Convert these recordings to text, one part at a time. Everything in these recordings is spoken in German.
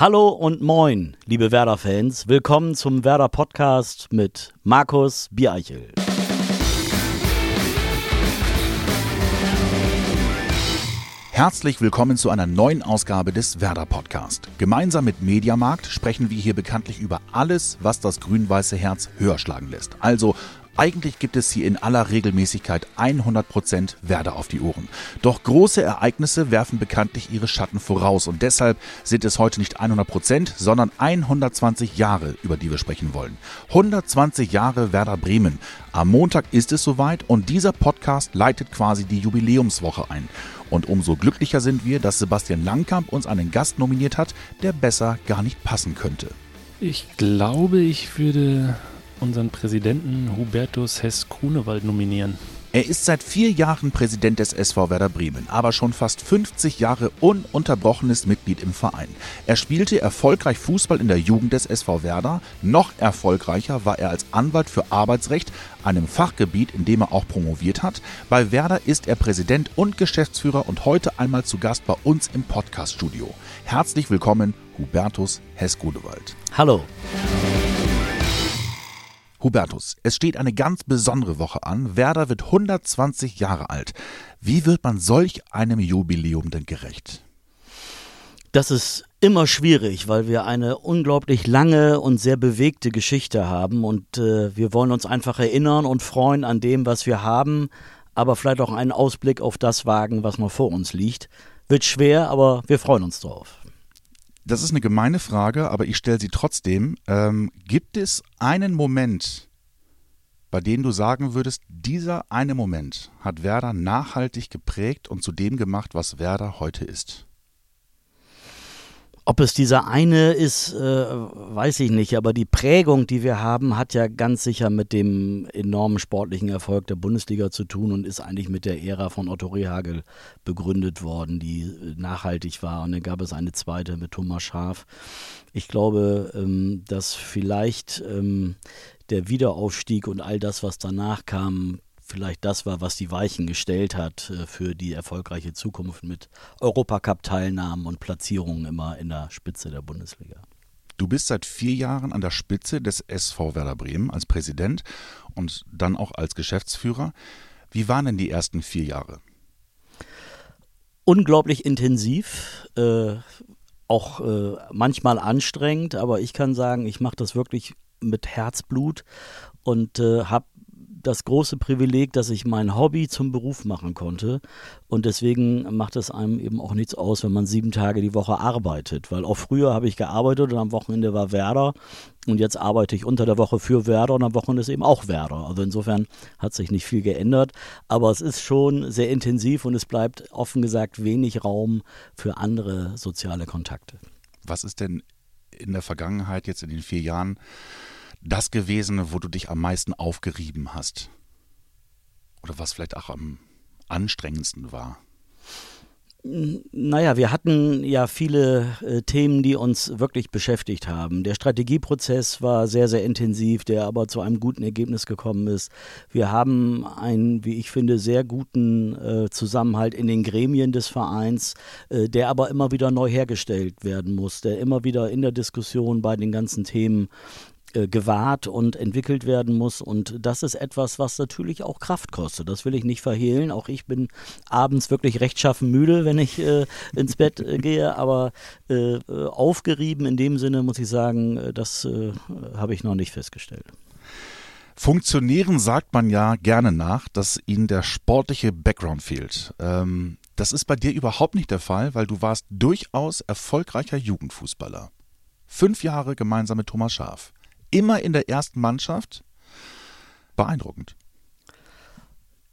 Hallo und moin, liebe Werder-Fans. Willkommen zum Werder-Podcast mit Markus Biereichel. Herzlich willkommen zu einer neuen Ausgabe des Werder Podcast. Gemeinsam mit Mediamarkt sprechen wir hier bekanntlich über alles, was das grün-weiße Herz höher schlagen lässt. Also eigentlich gibt es hier in aller Regelmäßigkeit 100% Werder auf die Ohren. Doch große Ereignisse werfen bekanntlich ihre Schatten voraus und deshalb sind es heute nicht 100%, sondern 120 Jahre, über die wir sprechen wollen. 120 Jahre Werder Bremen. Am Montag ist es soweit und dieser Podcast leitet quasi die Jubiläumswoche ein. Und umso glücklicher sind wir, dass Sebastian Langkamp uns einen Gast nominiert hat, der besser gar nicht passen könnte. Ich glaube, ich würde unseren Präsidenten Hubertus Hess-Grunewald nominieren. Er ist seit vier Jahren Präsident des SV Werder Bremen, aber schon fast 50 Jahre ununterbrochenes Mitglied im Verein. Er spielte erfolgreich Fußball in der Jugend des SV Werder. Noch erfolgreicher war er als Anwalt für Arbeitsrecht, einem Fachgebiet, in dem er auch promoviert hat. Bei Werder ist er Präsident und Geschäftsführer und heute einmal zu Gast bei uns im Podcaststudio. Herzlich willkommen, Hubertus Hess-Grunewald. Hallo. Hubertus, es steht eine ganz besondere Woche an. Werder wird 120 Jahre alt. Wie wird man solch einem Jubiläum denn gerecht? Das ist immer schwierig, weil wir eine unglaublich lange und sehr bewegte Geschichte haben und äh, wir wollen uns einfach erinnern und freuen an dem, was wir haben, aber vielleicht auch einen Ausblick auf das wagen, was noch vor uns liegt. Wird schwer, aber wir freuen uns drauf. Das ist eine gemeine Frage, aber ich stelle sie trotzdem. Ähm, gibt es einen Moment, bei dem du sagen würdest, dieser eine Moment hat Werder nachhaltig geprägt und zu dem gemacht, was Werder heute ist? Ob es dieser eine ist, äh, weiß ich nicht, aber die Prägung, die wir haben, hat ja ganz sicher mit dem enormen sportlichen Erfolg der Bundesliga zu tun und ist eigentlich mit der Ära von Otto Rehagel begründet worden, die äh, nachhaltig war. Und dann gab es eine zweite mit Thomas Schaaf. Ich glaube, ähm, dass vielleicht ähm, der Wiederaufstieg und all das, was danach kam, vielleicht das war, was die Weichen gestellt hat äh, für die erfolgreiche Zukunft mit Europacup-Teilnahmen und Platzierungen immer in der Spitze der Bundesliga. Du bist seit vier Jahren an der Spitze des SV Werder Bremen als Präsident und dann auch als Geschäftsführer. Wie waren denn die ersten vier Jahre? Unglaublich intensiv, äh, auch äh, manchmal anstrengend, aber ich kann sagen, ich mache das wirklich mit Herzblut und äh, habe das große Privileg, dass ich mein Hobby zum Beruf machen konnte. Und deswegen macht es einem eben auch nichts aus, wenn man sieben Tage die Woche arbeitet. Weil auch früher habe ich gearbeitet und am Wochenende war Werder. Und jetzt arbeite ich unter der Woche für Werder und am Wochenende ist eben auch Werder. Also insofern hat sich nicht viel geändert. Aber es ist schon sehr intensiv und es bleibt offen gesagt wenig Raum für andere soziale Kontakte. Was ist denn in der Vergangenheit, jetzt in den vier Jahren, das gewesen, wo du dich am meisten aufgerieben hast? Oder was vielleicht auch am anstrengendsten war? Naja, wir hatten ja viele äh, Themen, die uns wirklich beschäftigt haben. Der Strategieprozess war sehr, sehr intensiv, der aber zu einem guten Ergebnis gekommen ist. Wir haben einen, wie ich finde, sehr guten äh, Zusammenhalt in den Gremien des Vereins, äh, der aber immer wieder neu hergestellt werden muss, der immer wieder in der Diskussion bei den ganzen Themen gewahrt und entwickelt werden muss. Und das ist etwas, was natürlich auch Kraft kostet. Das will ich nicht verhehlen. Auch ich bin abends wirklich rechtschaffen müde, wenn ich äh, ins Bett äh, gehe. Aber äh, aufgerieben in dem Sinne muss ich sagen, äh, das äh, habe ich noch nicht festgestellt. Funktionieren sagt man ja gerne nach, dass ihnen der sportliche Background fehlt. Ähm, das ist bei dir überhaupt nicht der Fall, weil du warst durchaus erfolgreicher Jugendfußballer. Fünf Jahre gemeinsam mit Thomas Schaaf immer in der ersten Mannschaft. Beeindruckend.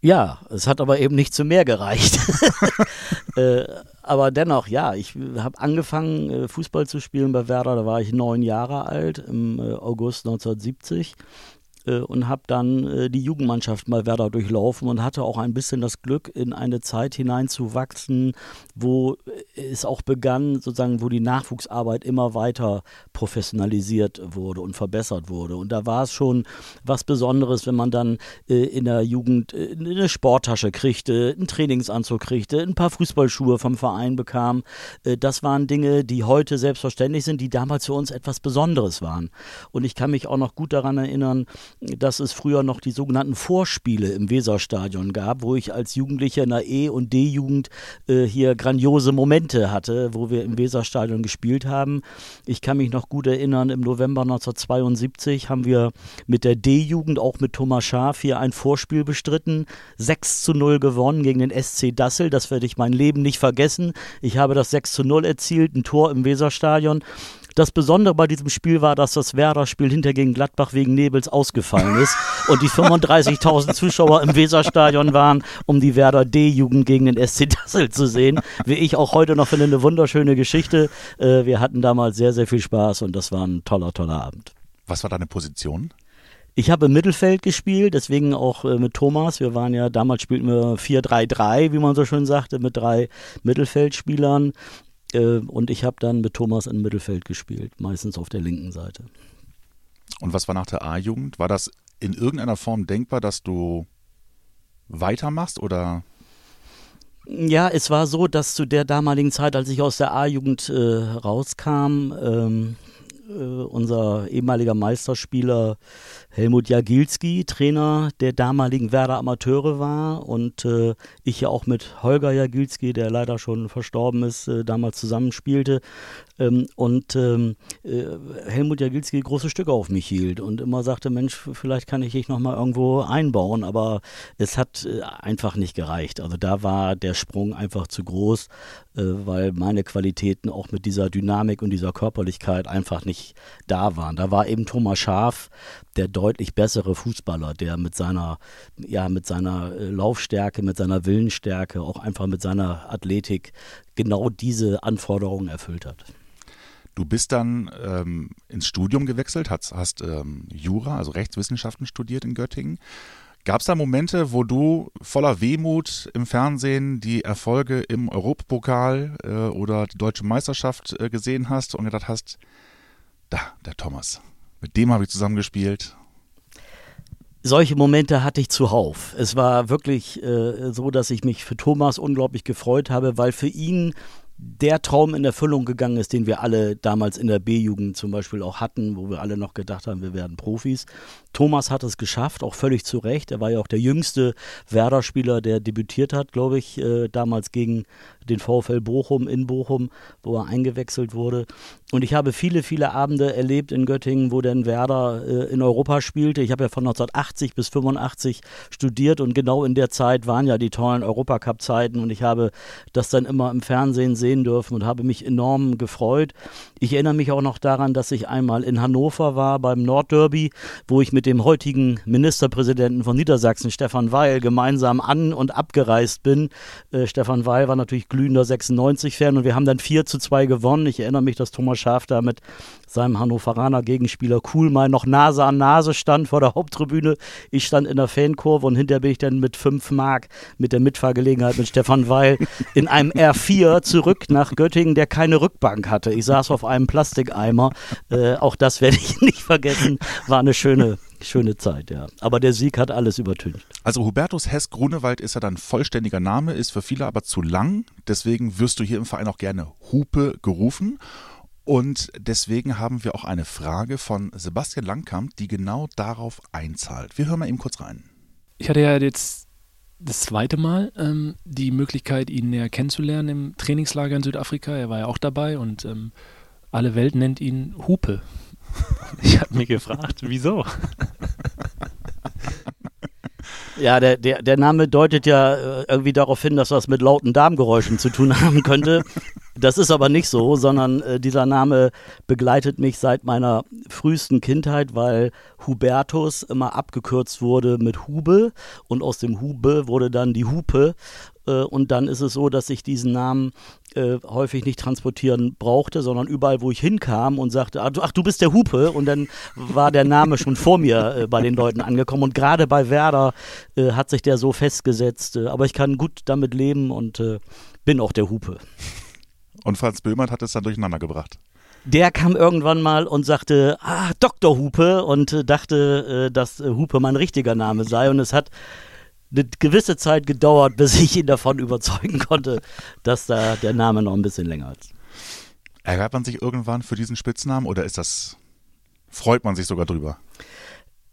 Ja, es hat aber eben nicht zu mehr gereicht. äh, aber dennoch, ja, ich habe angefangen, äh, Fußball zu spielen bei Werder, da war ich neun Jahre alt, im äh, August 1970. äh, und habe dann äh, die Jugendmannschaft mal Werder durchlaufen und hatte auch ein bisschen das Glück, in eine Zeit hineinzuwachsen, wo es auch begann, sozusagen, wo die Nachwuchsarbeit immer weiter professionalisiert wurde und verbessert wurde. Und da war es schon was Besonderes, wenn man dann äh, in der Jugend äh, eine Sporttasche kriegte, einen Trainingsanzug kriegte, ein paar Fußballschuhe vom Verein bekam. Äh, das waren Dinge, die heute selbstverständlich sind, die damals für uns etwas Besonderes waren. Und ich kann mich auch noch gut daran erinnern, dass es früher noch die sogenannten Vorspiele im Weserstadion gab, wo ich als Jugendlicher in der E- und D-Jugend äh, hier grandiose Momente hatte, wo wir im Weserstadion gespielt haben. Ich kann mich noch gut erinnern, im November 1972 haben wir mit der D-Jugend, auch mit Thomas Schaaf, hier ein Vorspiel bestritten. 6 zu 0 gewonnen gegen den SC Dassel. Das werde ich mein Leben nicht vergessen. Ich habe das 6 zu 0 erzielt, ein Tor im Weserstadion. Das Besondere bei diesem Spiel war, dass das Werder-Spiel hinter gegen Gladbach wegen Nebels ausgefallen ist und die 35.000 Zuschauer im Weserstadion waren, um die Werder D-Jugend gegen den SC Dassel zu sehen. Wie ich auch heute noch finde, eine wunderschöne Geschichte. Äh, wir hatten damals sehr, sehr viel Spaß und das war ein toller, toller Abend. Was war deine Position? Ich habe im Mittelfeld gespielt, deswegen auch äh, mit Thomas. Wir waren ja, damals spielten wir 4-3-3, wie man so schön sagte, mit drei Mittelfeldspielern. Äh, und ich habe dann mit Thomas im Mittelfeld gespielt, meistens auf der linken Seite. Und was war nach der A-Jugend? War das in irgendeiner Form denkbar, dass du weitermachst oder? Ja, es war so, dass zu der damaligen Zeit, als ich aus der A-Jugend äh, rauskam, ähm, äh, unser ehemaliger Meisterspieler Helmut Jagilski, Trainer der damaligen Werder Amateure war und äh, ich ja auch mit Holger Jagilski, der leider schon verstorben ist, äh, damals zusammenspielte. Ähm, und ähm, äh, Helmut Jagilski große Stücke auf mich hielt und immer sagte, Mensch, vielleicht kann ich dich nochmal irgendwo einbauen, aber es hat äh, einfach nicht gereicht. Also da war der Sprung einfach zu groß, äh, weil meine Qualitäten auch mit dieser Dynamik und dieser Körperlichkeit einfach nicht da waren. Da war eben Thomas Schaf, der deutlich bessere Fußballer, der mit seiner, ja, mit seiner äh, Laufstärke, mit seiner Willensstärke, auch einfach mit seiner Athletik genau diese Anforderungen erfüllt hat. Du bist dann ähm, ins Studium gewechselt, hast, hast ähm, Jura, also Rechtswissenschaften studiert in Göttingen. Gab es da Momente, wo du voller Wehmut im Fernsehen die Erfolge im Europapokal äh, oder die deutsche Meisterschaft äh, gesehen hast und gedacht hast, da, der Thomas, mit dem habe ich zusammengespielt. Solche Momente hatte ich zuhauf. Es war wirklich äh, so, dass ich mich für Thomas unglaublich gefreut habe, weil für ihn der Traum in Erfüllung gegangen ist, den wir alle damals in der B-Jugend zum Beispiel auch hatten, wo wir alle noch gedacht haben, wir werden Profis. Thomas hat es geschafft, auch völlig zu Recht. Er war ja auch der jüngste Werder-Spieler, der debütiert hat, glaube ich, äh, damals gegen den VfL Bochum in Bochum, wo er eingewechselt wurde. Und ich habe viele, viele Abende erlebt in Göttingen, wo denn Werder äh, in Europa spielte. Ich habe ja von 1980 bis 85 studiert und genau in der Zeit waren ja die tollen Europacup-Zeiten und ich habe das dann immer im Fernsehen sehen dürfen und habe mich enorm gefreut. Ich erinnere mich auch noch daran, dass ich einmal in Hannover war beim Nordderby, wo ich mit dem heutigen Ministerpräsidenten von Niedersachsen, Stefan Weil, gemeinsam an- und abgereist bin. Äh, Stefan Weil war natürlich glühender 96-Fan und wir haben dann 4 zu 2 gewonnen. Ich erinnere mich, dass Thomas Schaf da mit seinem Hannoveraner Gegenspieler Kuhlmeier noch Nase an Nase stand vor der Haupttribüne. Ich stand in der Fankurve und hinter bin ich dann mit 5 Mark mit der Mitfahrgelegenheit mit Stefan Weil in einem R4 zurück nach Göttingen, der keine Rückbank hatte. Ich saß auf einem Plastikeimer. Äh, auch das werde ich nicht vergessen. War eine schöne schöne Zeit, ja. Aber der Sieg hat alles übertüncht. Also Hubertus Hess Grunewald ist ja dein vollständiger Name, ist für viele aber zu lang. Deswegen wirst du hier im Verein auch gerne Hupe gerufen. Und deswegen haben wir auch eine Frage von Sebastian Langkamp, die genau darauf einzahlt. Wir hören mal eben kurz rein. Ich hatte ja jetzt das zweite Mal ähm, die Möglichkeit, ihn näher kennenzulernen im Trainingslager in Südafrika. Er war ja auch dabei und ähm, alle Welt nennt ihn Hupe. Ich habe mich gefragt, wieso? Ja, der, der, der Name deutet ja äh, irgendwie darauf hin, dass das mit lauten Darmgeräuschen zu tun haben könnte. Das ist aber nicht so, sondern äh, dieser Name begleitet mich seit meiner frühesten Kindheit, weil Hubertus immer abgekürzt wurde mit Hube und aus dem Hube wurde dann die Hupe und dann ist es so, dass ich diesen Namen äh, häufig nicht transportieren brauchte, sondern überall, wo ich hinkam und sagte, ach du, ach, du bist der Hupe. Und dann war der Name schon vor mir äh, bei den Leuten angekommen. Und gerade bei Werder äh, hat sich der so festgesetzt. Äh, aber ich kann gut damit leben und äh, bin auch der Hupe. Und Franz Böhmert hat es dann durcheinander gebracht der kam irgendwann mal und sagte, ah, Dr. Hupe und äh, dachte, äh, dass äh, Hupe mein richtiger Name sei. Und es hat eine gewisse Zeit gedauert, bis ich ihn davon überzeugen konnte, dass da der Name noch ein bisschen länger ist. Ärgert man sich irgendwann für diesen Spitznamen oder ist das, freut man sich sogar drüber?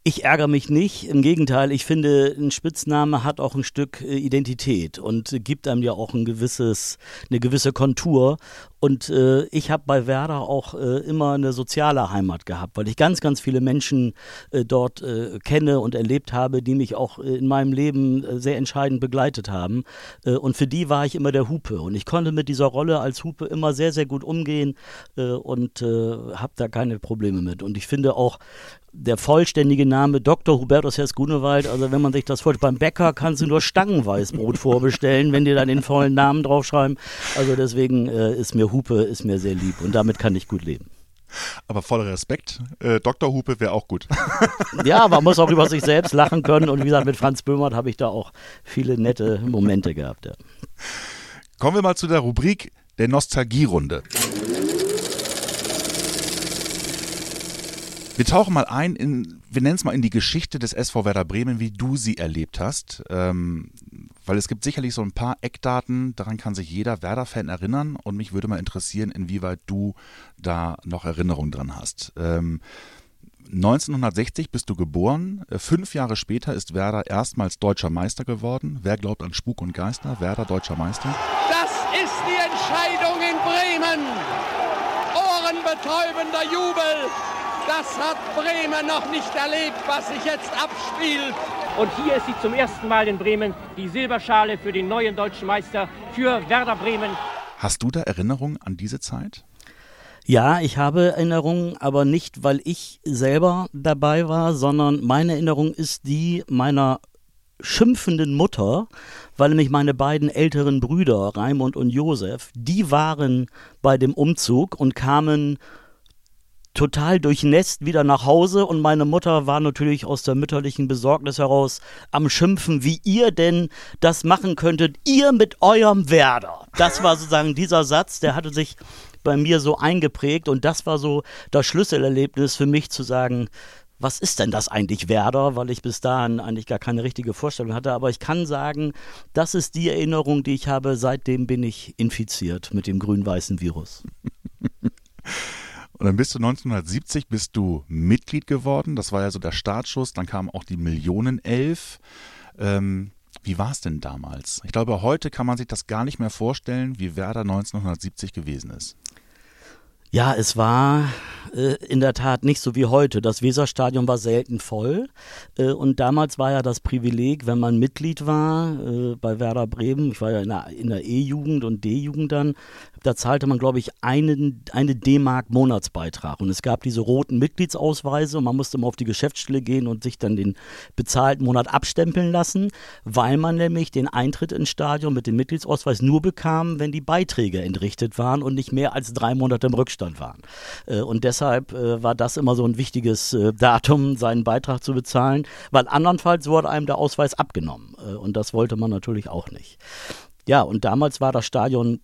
Ich ärgere mich nicht. Im Gegenteil, ich finde, ein Spitzname hat auch ein Stück äh, Identität und gibt einem ja auch ein gewisses, eine gewisse Kontur. Und äh, ich habe bei Werder auch äh, immer eine soziale Heimat gehabt, weil ich ganz, ganz viele Menschen äh, dort äh, kenne und erlebt habe, die mich auch äh, in meinem Leben sehr entscheidend begleitet haben. und für die war ich immer der Hupe. Und ich konnte mit dieser Rolle als Hupe immer sehr, sehr gut umgehen und habe da keine Probleme mit. Und ich finde auch, der vollständige Name Dr. Hubertus Hess Grunewald, also wenn man sich das vorstellt, beim Bäcker kannst du nur Stangenweißbrot vorbestellen, wenn die dann den vollen Namen draufschreiben. Also deswegen äh, ist mir Hupe ist mir sehr lieb und damit kann ich gut leben. Aber voller Respekt, äh, Dr. Hupe wäre auch gut. ja, man muss auch über sich selbst lachen können und wie gesagt, mit Franz Böhmert habe ich da auch viele nette Momente gehabt. Ja. Kommen wir mal zu der Rubrik der Nostalgierunde. Wir tauchen mal ein in, wir nennen es mal in die Geschichte des SV Werder Bremen, wie du sie erlebt hast. Ähm, weil es gibt sicherlich so ein paar Eckdaten, daran kann sich jeder Werder-Fan erinnern und mich würde mal interessieren, inwieweit du da noch Erinnerungen dran hast. Ähm, 1960 bist du geboren. Äh, fünf Jahre später ist Werder erstmals deutscher Meister geworden. Wer glaubt an Spuk und Geister? Werder deutscher Meister. Das ist die Entscheidung in Bremen. Ohrenbetäubender Jubel. Das hat Bremen noch nicht erlebt, was sich jetzt abspielt. Und hier ist sie zum ersten Mal in Bremen, die Silberschale für den neuen deutschen Meister, für Werder Bremen. Hast du da Erinnerungen an diese Zeit? Ja, ich habe Erinnerungen, aber nicht, weil ich selber dabei war, sondern meine Erinnerung ist die meiner schimpfenden Mutter, weil nämlich meine beiden älteren Brüder, Raimund und Josef, die waren bei dem Umzug und kamen total durchnässt wieder nach Hause und meine Mutter war natürlich aus der mütterlichen Besorgnis heraus am Schimpfen, wie ihr denn das machen könntet, ihr mit eurem Werder. Das war sozusagen dieser Satz, der hatte sich bei mir so eingeprägt und das war so das Schlüsselerlebnis für mich zu sagen, was ist denn das eigentlich Werder, weil ich bis dahin eigentlich gar keine richtige Vorstellung hatte. Aber ich kann sagen, das ist die Erinnerung, die ich habe. Seitdem bin ich infiziert mit dem grün-weißen Virus. Und dann bist du 1970 bist du Mitglied geworden. Das war ja so der Startschuss. Dann kam auch die Millionenelf. Ähm, wie war es denn damals? Ich glaube, heute kann man sich das gar nicht mehr vorstellen, wie Werder 1970 gewesen ist. Ja, es war äh, in der Tat nicht so wie heute. Das Weserstadion war selten voll. Äh, und damals war ja das Privileg, wenn man Mitglied war äh, bei Werder Bremen, ich war ja in der E-Jugend und D-Jugend dann, da zahlte man, glaube ich, einen, eine D-Mark Monatsbeitrag. Und es gab diese roten Mitgliedsausweise und man musste mal auf die Geschäftsstelle gehen und sich dann den bezahlten Monat abstempeln lassen, weil man nämlich den Eintritt ins Stadion mit dem Mitgliedsausweis nur bekam, wenn die Beiträge entrichtet waren und nicht mehr als drei Monate im Rückstand waren. Äh, und deshalb äh, war das immer so ein wichtiges äh, Datum, seinen Beitrag zu bezahlen, weil andernfalls wurde einem der Ausweis abgenommen. Und das wollte man natürlich auch nicht. Ja, und damals war das Stadion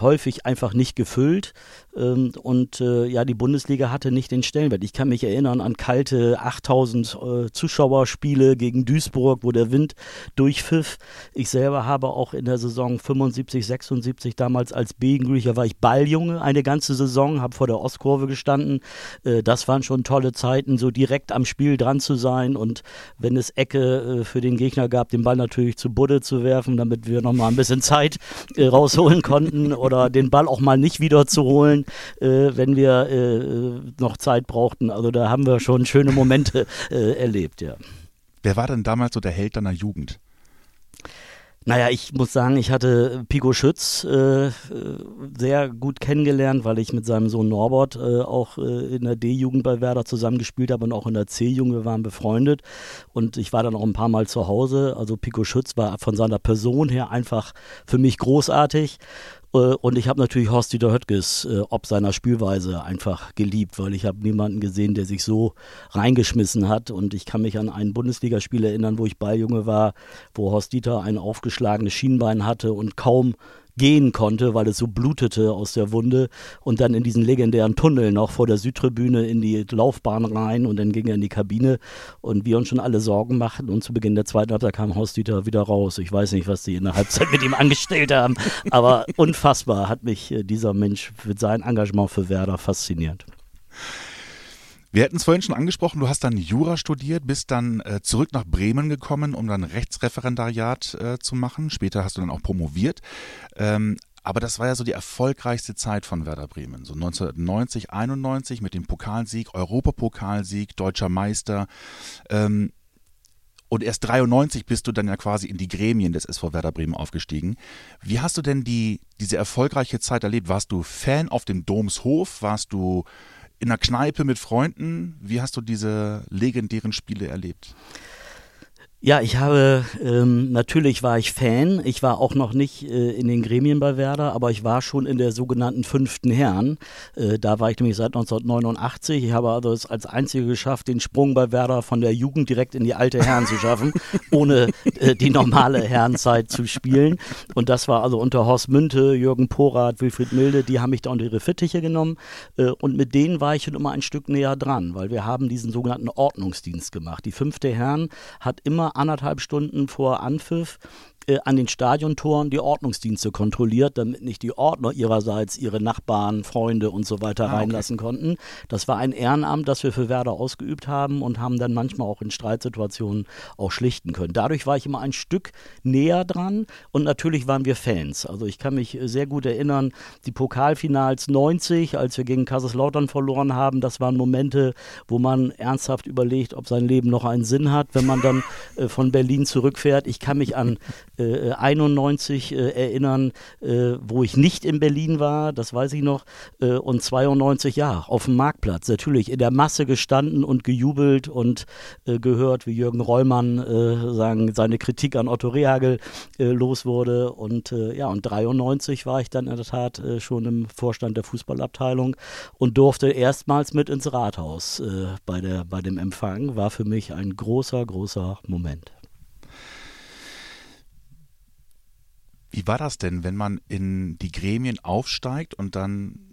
häufig einfach nicht gefüllt. Ähm, und äh, ja, die Bundesliga hatte nicht den Stellenwert. Ich kann mich erinnern an kalte 8000 äh, Zuschauerspiele gegen Duisburg, wo der Wind durchpfiff. Ich selber habe auch in der Saison 75, 76 damals als B-Jugendlicher war ich Balljunge eine ganze Saison, habe vor der Ostkurve gestanden. Äh, das waren schon tolle Zeiten, so direkt am Spiel dran zu sein und wenn es Ecke äh, für den Gegner gab, den Ball natürlich zu Budde zu werfen, damit wir nochmal ein bisschen Zeit äh, rausholen konnten oder den Ball auch mal nicht wieder zu holen äh, wenn wir äh, noch Zeit brauchten. Also da haben wir schon schöne Momente äh, erlebt, ja. Wer war denn damals so der Held deiner Jugend? Naja, ich muss sagen, ich hatte Pico Schütz äh, sehr gut kennengelernt, weil ich mit seinem Sohn Norbert äh, auch äh, in der D-Jugend bei Werder zusammengespielt habe und auch in der C-Jugend. Wir waren befreundet und ich war dann auch ein paar Mal zu Hause. Also Pico Schütz war von seiner Person her einfach für mich großartig. Äh, und ich habe natürlich Horst-Dieter Höttges äh, ob seiner Spielweise einfach geliebt, weil ich habe niemanden gesehen, der sich so reingeschmissen hat. Und ich kann mich an ein Bundesligaspiel erinnern, wo ich Balljunge war, wo Horst-Dieter ein aufgeschlagenes Schienbein hatte und kaum gehen konnte, weil es so blutete aus der Wunde und dann in diesen legendären Tunnel noch vor der Südtribüne in die Laufbahn rein und dann ging er in die Kabine und wir uns schon alle Sorgen machten und zu Beginn der zweiten Halbzeit kam Horst-Dieter wieder raus. Ich weiß nicht, was die in der Halbzeit mit ihm angestellt haben, aber unfassbar hat mich äh, dieser Mensch mit seinem Engagement für Werder fasziniert. Wir hätten es vorhin schon angesprochen, du hast dann Jura studiert, bist dann äh, zurück nach Bremen gekommen, um dann Rechtsreferendariat äh, zu machen. Später hast du dann auch promoviert. Ähm, aber das war ja so die erfolgreichste Zeit von Werder Bremen. So 1990, 91 mit dem Pokalsieg, Europapokalsieg, deutscher Meister. Ähm, und erst 93 bist du dann ja quasi in die Gremien des SV Werder Bremen aufgestiegen. Wie hast du denn die, diese erfolgreiche Zeit erlebt? Warst du Fan auf dem Domshof? Warst du in der Kneipe mit Freunden. Wie hast du diese legendären Spiele erlebt? Ja, ich habe, ähm, natürlich war ich Fan. Ich war auch noch nicht äh, in den Gremien bei Werder, aber ich war schon in der sogenannten fünften Herren. Äh, da war ich nämlich seit 1989. Ich habe also es als Einzige geschafft, den Sprung bei Werder von der Jugend direkt in die alte Herren zu schaffen, ohne äh, die normale Herrenzeit zu spielen. Und das war also unter Horst Münte, Jürgen Porath, Wilfried Milde, die haben mich da unter ihre Fittiche genommen. Äh, und mit denen war ich schon immer ein Stück näher dran, weil wir haben diesen sogenannten Ordnungsdienst gemacht. Die fünfte Herren hat immer anderthalb Stunden vor Anpfiff äh, an den Stadiontoren die Ordnungsdienste kontrolliert, damit nicht die Ordner ihrerseits ihre Nachbarn, Freunde und so weiter ah, reinlassen okay. konnten. Das war ein Ehrenamt, das wir für Werder ausgeübt haben und haben dann manchmal auch in Streitsituationen auch schlichten können. Dadurch war ich immer ein Stück näher dran und natürlich waren wir Fans. Also ich kann mich sehr gut erinnern, die Pokalfinals 90, als wir gegen Kaiserslautern verloren haben, das waren Momente, wo man ernsthaft überlegt, ob sein Leben noch einen Sinn hat, wenn man dann äh, von Berlin zurückfährt. Ich kann mich an äh, 91 äh, erinnern, äh, wo ich nicht in Berlin war, das weiß ich noch, äh, und 92 ja auf dem Marktplatz natürlich in der Masse gestanden und gejubelt und äh, gehört, wie Jürgen Rollmann äh, sagen seine Kritik an Otto Rehagel los wurde und ja und 93 war ich dann in der Tat schon im Vorstand der Fußballabteilung und durfte erstmals mit ins Rathaus bei der bei dem Empfang war für mich ein großer großer Moment. Wie war das denn, wenn man in die Gremien aufsteigt und dann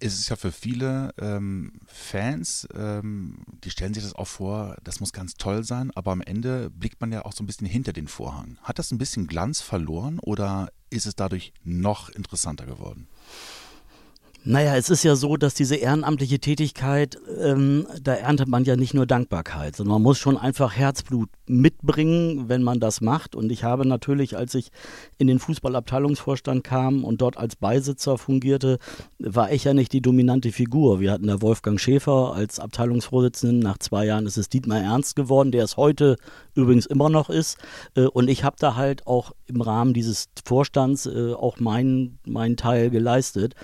ist es ja für viele ähm, Fans, ähm, die stellen sich das auch vor, das muss ganz toll sein, aber am Ende blickt man ja auch so ein bisschen hinter den Vorhang. Hat das ein bisschen Glanz verloren oder ist es dadurch noch interessanter geworden? Naja, es ist ja so, dass diese ehrenamtliche Tätigkeit, ähm, da erntet man ja nicht nur Dankbarkeit, sondern man muss schon einfach Herzblut mitbringen, wenn man das macht. Und ich habe natürlich, als ich in den Fußballabteilungsvorstand kam und dort als Beisitzer fungierte, war ich ja nicht die dominante Figur. Wir hatten da Wolfgang Schäfer als Abteilungsvorsitzenden. Nach zwei Jahren ist es Dietmar Ernst geworden, der es heute übrigens immer noch ist. Äh, und ich habe da halt auch im Rahmen dieses Vorstands äh, auch meinen mein Teil geleistet.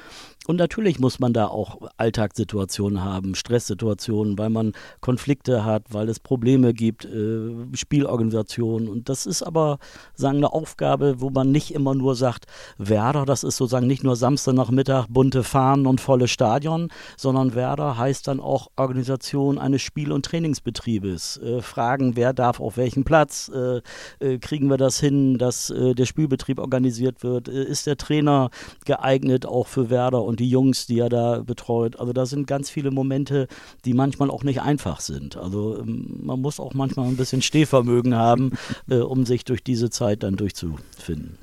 Und natürlich muss man da auch Alltagssituationen haben, Stresssituationen, weil man Konflikte hat, weil es Probleme gibt, äh, Spielorganisationen. Und das ist aber, sagen, eine Aufgabe, wo man nicht immer nur sagt, Werder, das ist sozusagen nicht nur Samstagnachmittag, bunte Fahnen und volle Stadion, sondern Werder heißt dann auch Organisation eines Spiel- und Trainingsbetriebes. Äh, fragen, wer darf auf welchen Platz, äh, äh kriegen wir das hin, dass äh, der Spielbetrieb organisiert wird, äh, ist der Trainer geeignet auch für Werder und die Jungs, die er da betreut. Also da sind ganz viele Momente, die manchmal auch nicht einfach sind. Also ähm, man muss auch manchmal ein bisschen Stehvermögen haben, äh, um sich durch diese Zeit dann durchzufinden.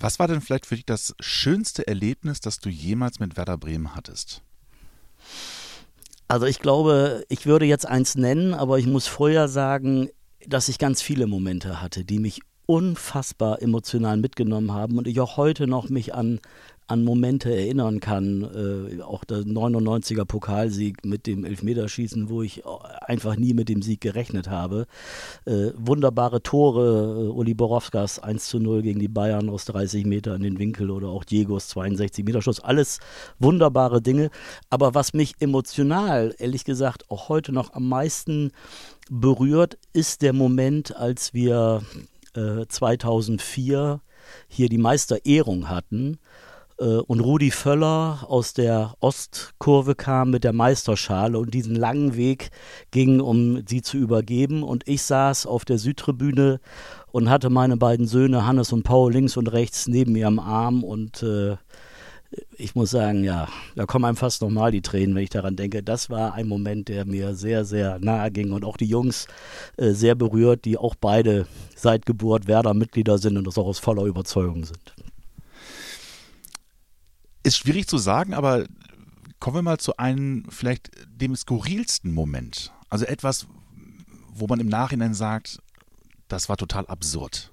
Was war denn vielleicht für dich das schönste Erlebnis, das du jemals mit Werder Bremen hattest? Also ich glaube, ich würde jetzt eins nennen, aber ich muss vorher sagen, dass ich ganz viele Momente hatte, die mich unfassbar emotional mitgenommen haben und ich auch heute noch mich an an Momente erinnern kann, äh, auch der 99er Pokalsieg mit dem Elfmeterschießen, wo ich einfach nie mit dem Sieg gerechnet habe. Äh, wunderbare Tore, äh, Uli Borowskas 1 zu 0 gegen die Bayern aus 30 Meter in den Winkel oder auch Diegos 62 Meter Schuss, alles wunderbare Dinge. Aber was mich emotional, ehrlich gesagt, auch heute noch am meisten berührt, ist der Moment, als wir äh, 2004 hier die Meisterehrung hatten äh, und Rudi Völler aus der Ostkurve kam mit der Meisterschale und diesen langen Weg ging, um sie zu übergeben. Und ich saß auf der Südtribüne und hatte meine beiden Söhne Hannes und Paul links und rechts neben mir am Arm und äh, ich muss sagen, ja, da kommen einem fast nochmal die Tränen, wenn ich daran denke. Das war ein Moment, der mir sehr, sehr nahe ging und auch die Jungs äh, sehr berührt, die auch beide seit Geburt Werder-Mitglieder sind und das auch aus voller Überzeugung sind. Ist schwierig zu sagen, aber kommen wir mal zu einem vielleicht dem skurrilsten Moment. Also etwas, wo man im Nachhinein sagt, das war total absurd.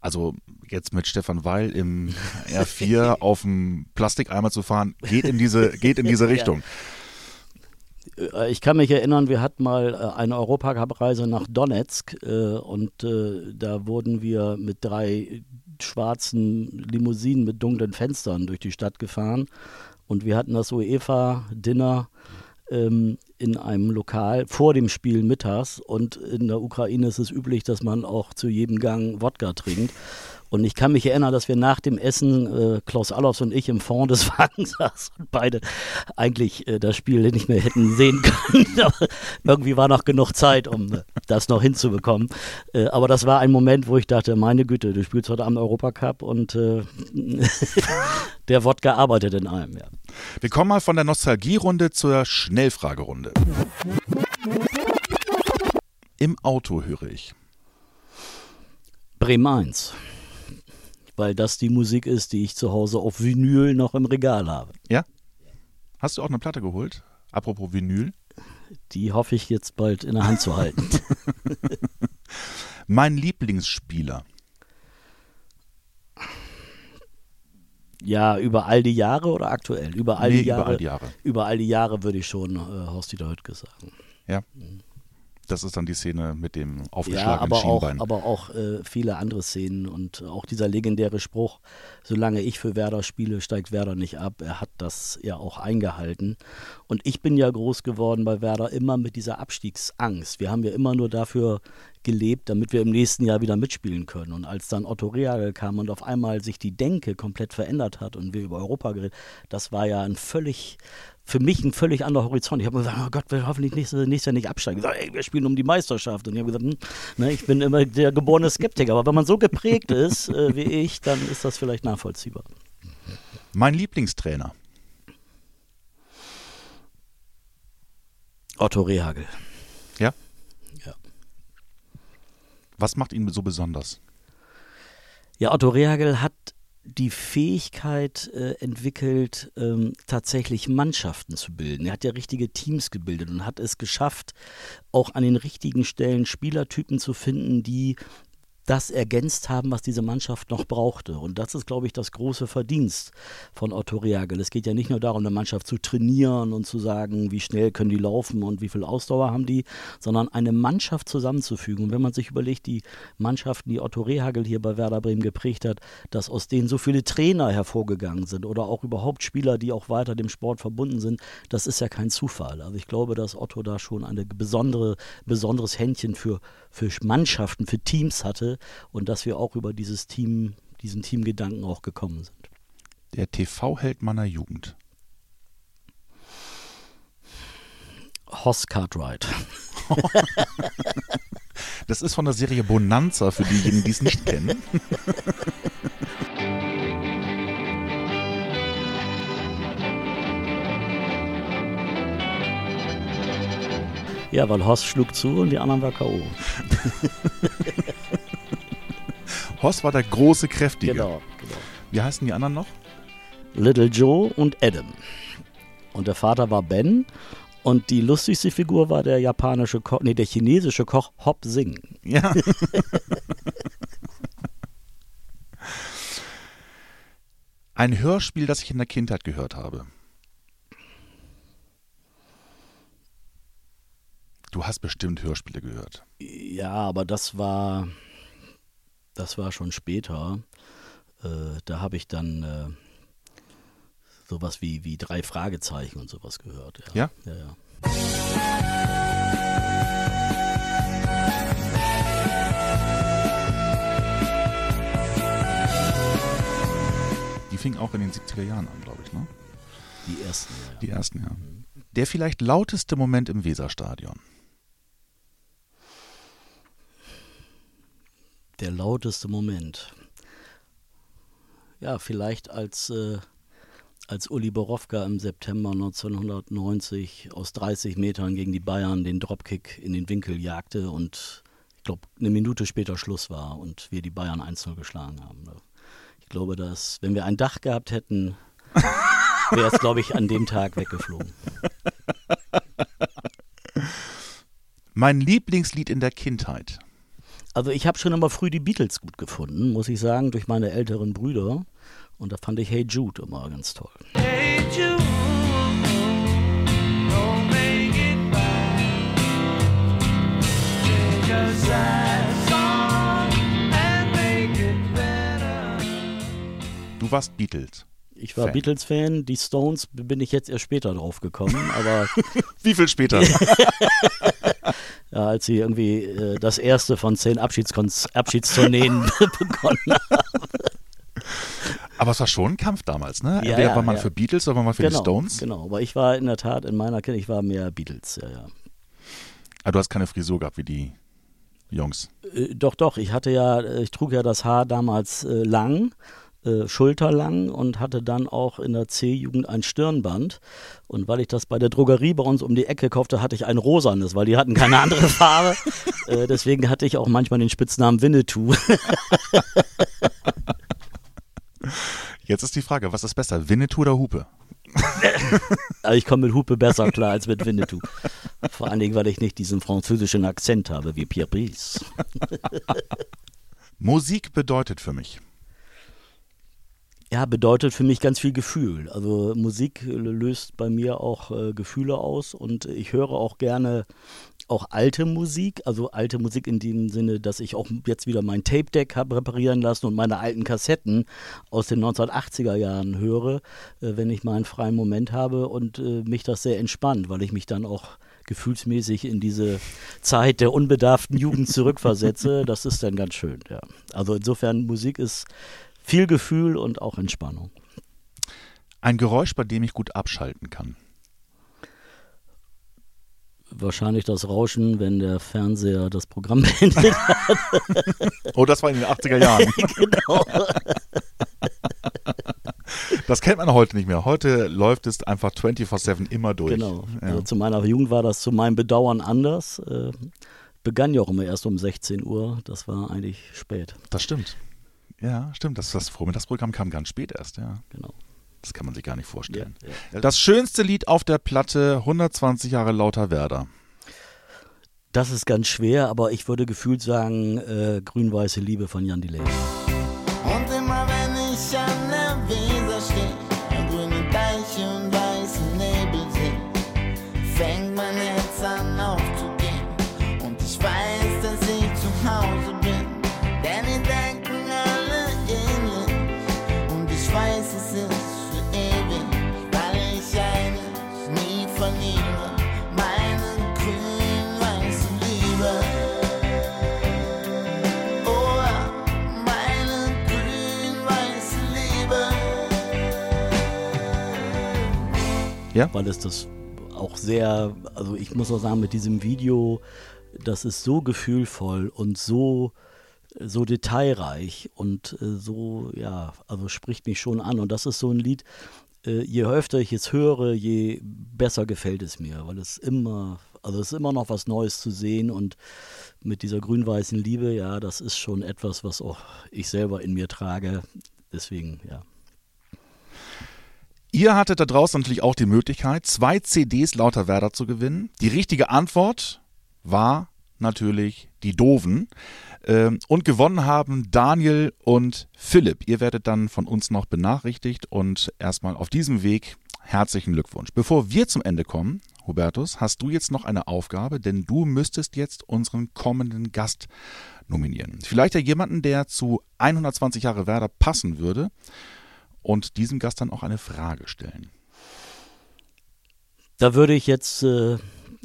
Also jetzt mit Stefan Weil im R4 auf dem Plastikeimer zu fahren, geht in diese, geht in diese Richtung. Äh, ich kann mich erinnern, wir hatten mal äh, eine Europacup-Reise nach Donetsk äh, und da wurden wir mit drei schwarzen Limousinen mit dunklen Fenstern durch die Stadt gefahren und wir hatten das UEFA-Dinner ähm, in einem Lokal vor dem Spiel mittags und in der Ukraine ist es üblich, dass man auch zu jedem Gang Wodka trinkt. Und ich kann mich erinnern, dass wir nach dem Essen, äh, Klaus Allofs und ich im Fond des Wagens saßen und beide eigentlich äh, das Spiel nicht mehr hätten sehen können. aber irgendwie war noch genug Zeit, um äh, das noch hinzubekommen. Äh, aber das war ein Moment, wo ich dachte, meine Güte, du spielst heute Abend Europacup und äh, der Wodka arbeitet in allem. Ja. Wir kommen mal von der Nostalgierunde zur Schnellfragerunde. Im Auto höre ich. Bremen 1 weil das die Musik ist, die ich zu Hause auf Vinyl noch im Regal habe. Ja? Hast du auch eine Platte geholt? Apropos Vinyl? Die hoffe ich jetzt bald in der Hand zu halten. mein Lieblingsspieler. Ja, über all die Jahre oder aktuell? Über all, nee, die, Jahre, über all die Jahre. Über all die Jahre würde ich schon äh, Horst Dieter Höttges sagen. Ja. Mhm. Das ist dann die Szene mit dem aufgeschlagenen ja, aber Schienbein. Auch, aber auch äh, viele andere Szenen und auch dieser legendäre Spruch, solange ich für Werder spiele, steigt Werder nicht ab. Er hat das ja auch eingehalten. Und ich bin ja groß geworden bei Werder immer mit dieser Abstiegsangst. Wir haben ja immer nur dafür gelebt, damit wir im nächsten Jahr wieder mitspielen können. Und als dann Otto Reagel kam und auf einmal sich die Denke komplett verändert hat und wir über Europa geredet, das war ja ein völlig für mich ein völlig anderer Horizont. Ich habe gesagt, oh Gott, wir hoffentlich nächstes, nächstes Jahr nicht absteigen. Ich gesagt, ey, wir spielen um die Meisterschaft. Und ich habe gesagt, hm, ne, ich bin immer der geborene Skeptiker. Aber wenn man so geprägt ist äh, wie ich, dann ist das vielleicht nachvollziehbar. Mein Lieblingstrainer. Otto Rehagel. Ja? Ja. Was macht ihn so besonders? Ja, Otto Rehagel hat die Fähigkeit äh, entwickelt, ähm, tatsächlich Mannschaften zu bilden. Er hat ja richtige Teams gebildet und hat es geschafft, auch an den richtigen Stellen Spielertypen zu finden, die das ergänzt haben, was diese Mannschaft noch brauchte. Und das ist, glaube ich, das große Verdienst von Otto Reagel. Es geht ja nicht nur darum, eine Mannschaft zu trainieren und zu sagen, wie schnell können die laufen und wie viel Ausdauer haben die, sondern eine Mannschaft zusammenzufügen. Und wenn man sich überlegt, die Mannschaften, die Otto Rehagel hier bei Werder Bremen geprägt hat, dass aus denen so viele Trainer hervorgegangen sind oder auch überhaupt Spieler, die auch weiter dem Sport verbunden sind, das ist ja kein Zufall. Also ich glaube, dass Otto da schon ein besondere, besonderes Händchen für, für Mannschaften, für Teams hatte und dass wir auch über dieses Team, diesen Teamgedanken auch gekommen sind. Der TV-Held meiner Jugend. Hoss Cartwright. das ist von der Serie Bonanza für diejenigen, die es nicht kennen. Ja, weil Horst schlug zu und die anderen war K.O. Horst war der große, kräftige. Genau, genau. Wie heißen die anderen noch? Little Joe und Adam. Und der Vater war Ben. Und die lustigste Figur war der japanische Koch, nee, der chinesische Koch Hop Sing. Ja. Ein Hörspiel, das ich in der Kindheit gehört habe. Du hast bestimmt Hörspiele gehört. Ja, aber das war, das war schon später. Äh, da habe ich dann äh, sowas wie, wie drei Fragezeichen und sowas gehört. Ja? Ja, ja. Die fing auch in den 70er Jahren an, glaube ich, ne? Die ersten, ja. Die ersten, ja. Der vielleicht lauteste Moment im Weserstadion. Der lauteste Moment. Ja, vielleicht als, äh, als Uli Borowka im September 1990 aus 30 Metern gegen die Bayern den Dropkick in den Winkel jagte und ich glaube, eine Minute später Schluss war und wir die Bayern 1-0 geschlagen haben. Ich glaube, dass, wenn wir ein Dach gehabt hätten, wäre es, glaube ich, an dem Tag weggeflogen. Mein Lieblingslied in der Kindheit. Also ich habe schon immer früh die Beatles gut gefunden, muss ich sagen, durch meine älteren Brüder. Und da fand ich Hey Jude immer ganz toll. Hey Jude, don't make it bad. Take a sad song and make it better. Du warst Beatles. Ich war Fan. Beatles-Fan, die Stones bin ich jetzt erst später drauf gekommen, aber Wie viel später? ja, als sie irgendwie äh, das erste von zehn Abschiedstourneen begonnen haben. Aber es war schon ein Kampf damals, ne? Ja, Entweder ja, war man ja. für Beatles oder war man für genau, die Stones. Genau, aber ich war in der Tat in meiner Kindheit, ich war mehr Beatles, ja, ja. Aber du hast keine Frisur gehabt wie die Jungs. Äh, doch, doch, ich hatte ja, äh, ich trug ja das Haar damals äh, lang, äh, schulterlang und hatte dann auch in der C-Jugend ein Stirnband. Und weil ich das bei der Drogerie bei uns um die Ecke kaufte, hatte ich ein rosanes, weil die hatten keine andere Farbe. äh, deswegen hatte ich auch manchmal den Spitznamen Winnetou. Jetzt ist die Frage, was ist besser, Winnetou oder Hupe? also ich komme mit Hupe besser klar als mit Winnetou. Vor allen Dingen, weil ich nicht diesen französischen Akzent habe wie Pierre Brice. Musik bedeutet für mich. Ja, bedeutet für mich ganz viel Gefühl. Also Musik äh, löst bei mir auch äh, Gefühle aus und ich höre auch gerne auch alte Musik, also alte Musik in dem Sinne, dass ich auch jetzt wieder mein Tape-Deck habe reparieren lassen und meine alten Kassetten aus den 1980er Jahren höre, äh, wenn ich mal einen freien Moment habe und äh, mich das sehr entspannt, weil ich mich dann auch gefühlsmäßig in diese Zeit der unbedarften Jugend zurückversetze. Das ist dann ganz schön, ja. Also insofern Musik ist viel Gefühl und auch Entspannung. Ein Geräusch, bei dem ich gut abschalten kann. Wahrscheinlich das Rauschen, wenn der Fernseher das Programm beendet. Oh, das war in den 80er Jahren. genau. Das kennt man heute nicht mehr. Heute läuft es einfach 24-7 immer durch. genau. Ja. Also zu meiner Jugend war das zu meinem Bedauern anders. Äh, begann ja auch immer erst um 16 Uhr. Das war eigentlich spät. Das stimmt. Ja, stimmt. Das, das Vormittagsprogramm kam ganz spät erst, ja. Genau. Das kann man sich gar nicht vorstellen. Ja, ja. Das schönste Lied auf der Platte 120 Jahre lauter Werder. Das ist ganz schwer, aber ich würde gefühlt sagen, äh, Grün-Weiße Liebe von Jan Delay. Und weil es das auch sehr, also ich muss auch sagen, mit diesem Video, das ist so gefühlvoll und so, so detailreich und äh, so, ja, also spricht mich schon an. Und das ist so ein Lied, äh, je öfter ich es höre, je besser gefällt es mir, weil es immer, also es ist immer noch was Neues zu sehen und mit dieser grün-weißen Liebe, ja, das ist schon etwas, was auch ich selber in mir trage. Deswegen, ja. Ihr hattet da draußen natürlich auch die Möglichkeit, zwei CDs lauter Werder zu gewinnen. Die richtige Antwort war natürlich die Doofen. Ähm, und gewonnen haben Daniel und Philipp. Ihr werdet dann von uns noch benachrichtigt und erstmal auf diesem Weg herzlichen Glückwunsch. Bevor wir zum Ende kommen, Hubertus, hast du jetzt noch eine Aufgabe, denn du müsstest jetzt unseren kommenden Gast nominieren. Vielleicht ja jemanden, der zu 120 Jahre Werder passen würde und diesem Gast dann auch eine Frage stellen. Da würde ich jetzt äh,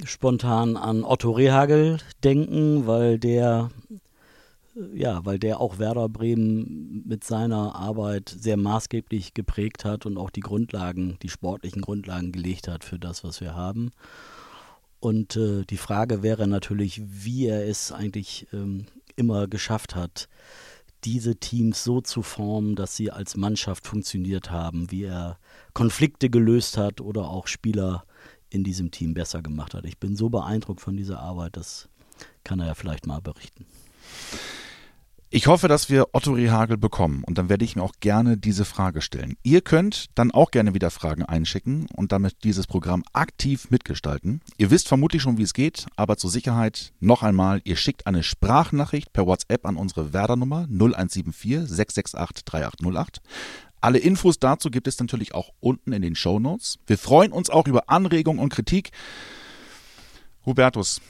spontan an Otto Rehagel denken, weil der äh, ja, weil der auch Werder Bremen mit seiner Arbeit sehr maßgeblich geprägt hat und auch die Grundlagen, die sportlichen Grundlagen gelegt hat für das, was wir haben. Und äh, die Frage wäre natürlich, wie er es eigentlich ähm, immer geschafft hat, diese Teams so zu formen, dass sie als Mannschaft funktioniert haben, wie er Konflikte gelöst hat oder auch Spieler in diesem Team besser gemacht hat. Ich bin so beeindruckt von dieser Arbeit, das kann er ja vielleicht mal berichten. Ich hoffe, dass wir Otto Rehagel bekommen und dann werde ich mir auch gerne diese Frage stellen. Ihr könnt dann auch gerne wieder Fragen einschicken und damit dieses Programm aktiv mitgestalten. Ihr wisst vermutlich schon, wie es geht, aber zur Sicherheit noch einmal, ihr schickt eine Sprachnachricht per WhatsApp an unsere Werder-Nummer 0174 668 3808. Alle Infos dazu gibt es natürlich auch unten in den Show Notes. Wir freuen uns auch über Anregungen und Kritik. Hubertus,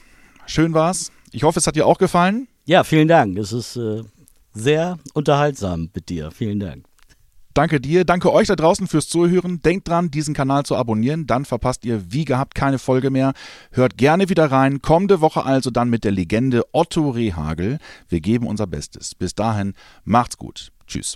schön war's. Ich hoffe, es hat dir auch gefallen. Ja, vielen Dank. Es ist äh, sehr unterhaltsam mit dir. Vielen Dank. Danke dir, danke euch da draußen fürs Zuhören. Denkt dran, diesen Kanal zu abonnieren, dann verpasst ihr wie gehabt keine Folge mehr. Hört gerne wieder rein. Kommende Woche also dann mit der Legende Otto Rehagel. Wir geben unser Bestes. Bis dahin, macht's gut. Tschüss.